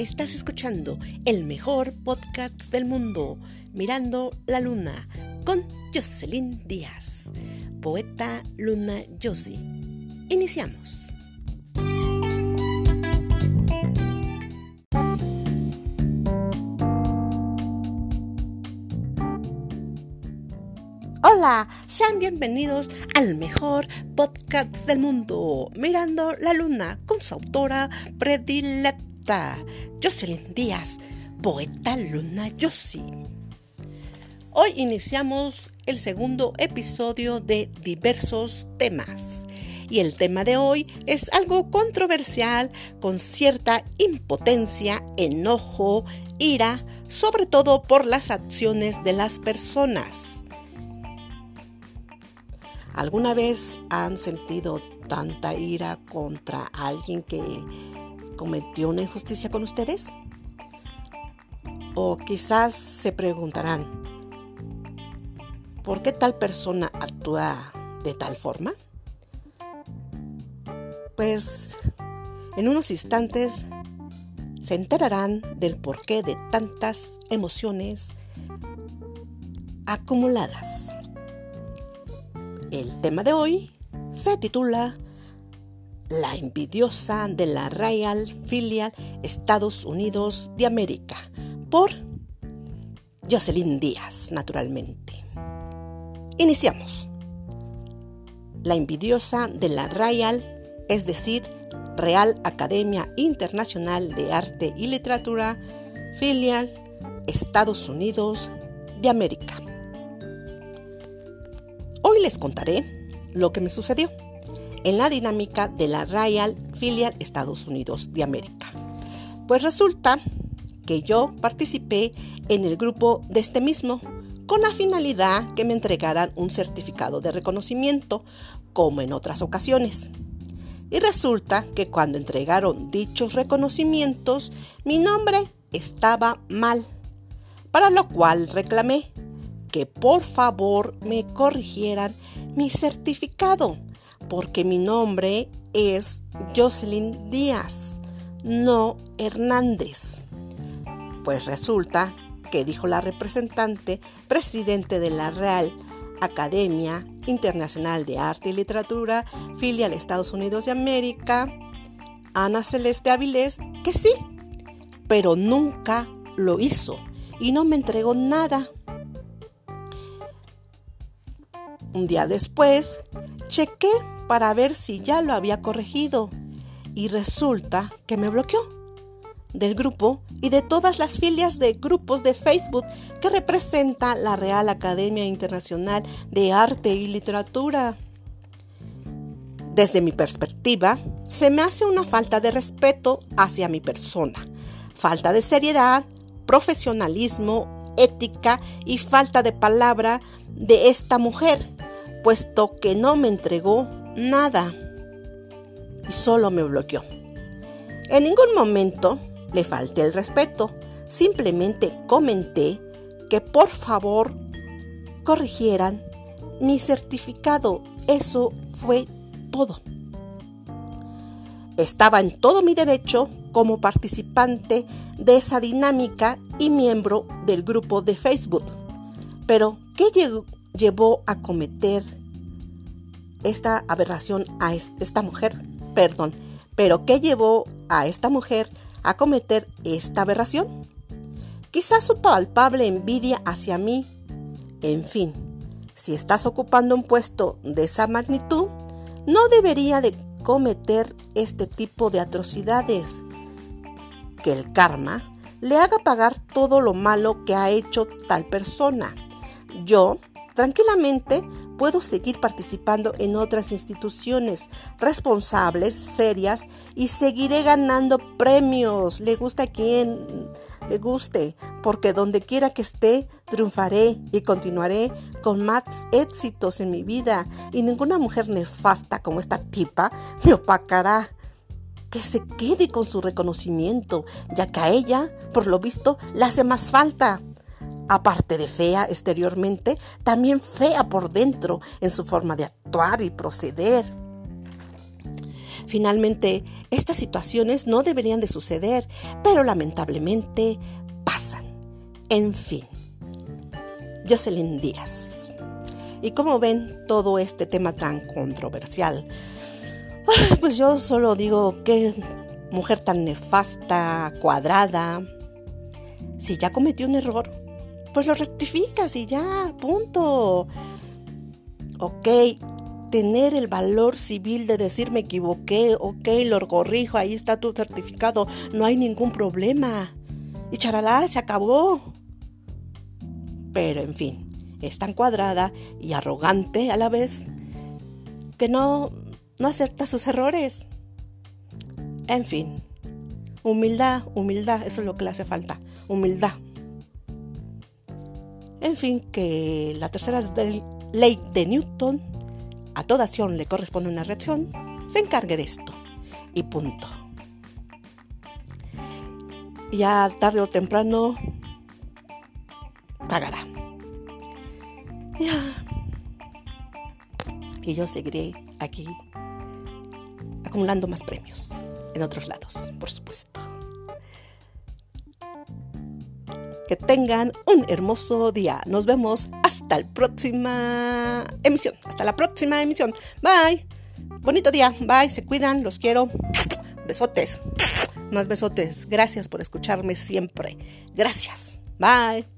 Estás escuchando el mejor podcast del mundo, Mirando la Luna, con Jocelyn Díaz, poeta Luna Josie. Iniciamos. Hola, sean bienvenidos al mejor podcast del mundo, Mirando la Luna, con su autora predilecta, Jocelyn Díaz, poeta Luna Yossi. Hoy iniciamos el segundo episodio de diversos temas. Y el tema de hoy es algo controversial, con cierta impotencia, enojo, ira, sobre todo por las acciones de las personas. ¿Alguna vez han sentido tanta ira contra alguien que cometió una injusticia con ustedes? O quizás se preguntarán, ¿por qué tal persona actúa de tal forma? Pues en unos instantes se enterarán del porqué de tantas emociones acumuladas. El tema de hoy se titula La envidiosa de la Royal Filial Estados Unidos de América por Jocelyn Díaz, naturalmente. Iniciamos. La envidiosa de la Royal, es decir, Real Academia Internacional de Arte y Literatura, filial Estados Unidos de América. Hoy les contaré lo que me sucedió en la dinámica de la Royal Filial Estados Unidos de América. Pues resulta que yo participé en el grupo de este mismo con la finalidad que me entregaran un certificado de reconocimiento, como en otras ocasiones. Y resulta que cuando entregaron dichos reconocimientos, mi nombre estaba mal, para lo cual reclamé que por favor me corrigieran mi certificado, porque mi nombre es Jocelyn Díaz, no Hernández. Pues resulta que dijo la representante presidente de la Real Academia Internacional de Arte y Literatura, filial Estados Unidos de América, Ana Celeste Avilés, que sí, pero nunca lo hizo y no me entregó nada. Un día después, chequé para ver si ya lo había corregido y resulta que me bloqueó del grupo y de todas las filias de grupos de Facebook que representa la Real Academia Internacional de Arte y Literatura. Desde mi perspectiva, se me hace una falta de respeto hacia mi persona, falta de seriedad, profesionalismo, ética y falta de palabra de esta mujer puesto que no me entregó nada y solo me bloqueó. En ningún momento le falté el respeto, simplemente comenté que por favor corrigieran mi certificado. Eso fue todo. Estaba en todo mi derecho como participante de esa dinámica y miembro del grupo de Facebook. Pero, ¿qué llevó a cometer esta aberración a esta mujer? Perdón, pero ¿qué llevó a esta mujer a cometer esta aberración? Quizás su palpable envidia hacia mí. En fin, si estás ocupando un puesto de esa magnitud, no debería de cometer este tipo de atrocidades. Que el karma le haga pagar todo lo malo que ha hecho tal persona. Yo Tranquilamente puedo seguir participando en otras instituciones responsables, serias y seguiré ganando premios. Le gusta a quien le guste, porque donde quiera que esté, triunfaré y continuaré con más éxitos en mi vida. Y ninguna mujer nefasta como esta tipa me opacará. Que se quede con su reconocimiento, ya que a ella, por lo visto, le hace más falta aparte de fea exteriormente, también fea por dentro en su forma de actuar y proceder. Finalmente, estas situaciones no deberían de suceder, pero lamentablemente pasan. En fin, Jocelyn Díaz. Y como ven todo este tema tan controversial, pues yo solo digo que mujer tan nefasta, cuadrada, si ya cometió un error, pues lo rectificas y ya, punto. Ok, tener el valor civil de decir me equivoqué, ok, lo corrijo, ahí está tu certificado, no hay ningún problema. Y charalá, se acabó. Pero en fin, es tan cuadrada y arrogante a la vez que no, no acepta sus errores. En fin, humildad, humildad, eso es lo que le hace falta, humildad. En fin, que la tercera ley de Newton, a toda acción le corresponde una reacción, se encargue de esto. Y punto. Ya tarde o temprano pagará. Ya. Y yo seguiré aquí acumulando más premios en otros lados, por supuesto. Que tengan un hermoso día. Nos vemos hasta la próxima emisión. Hasta la próxima emisión. Bye. Bonito día. Bye. Se cuidan. Los quiero. Besotes. Más besotes. Gracias por escucharme siempre. Gracias. Bye.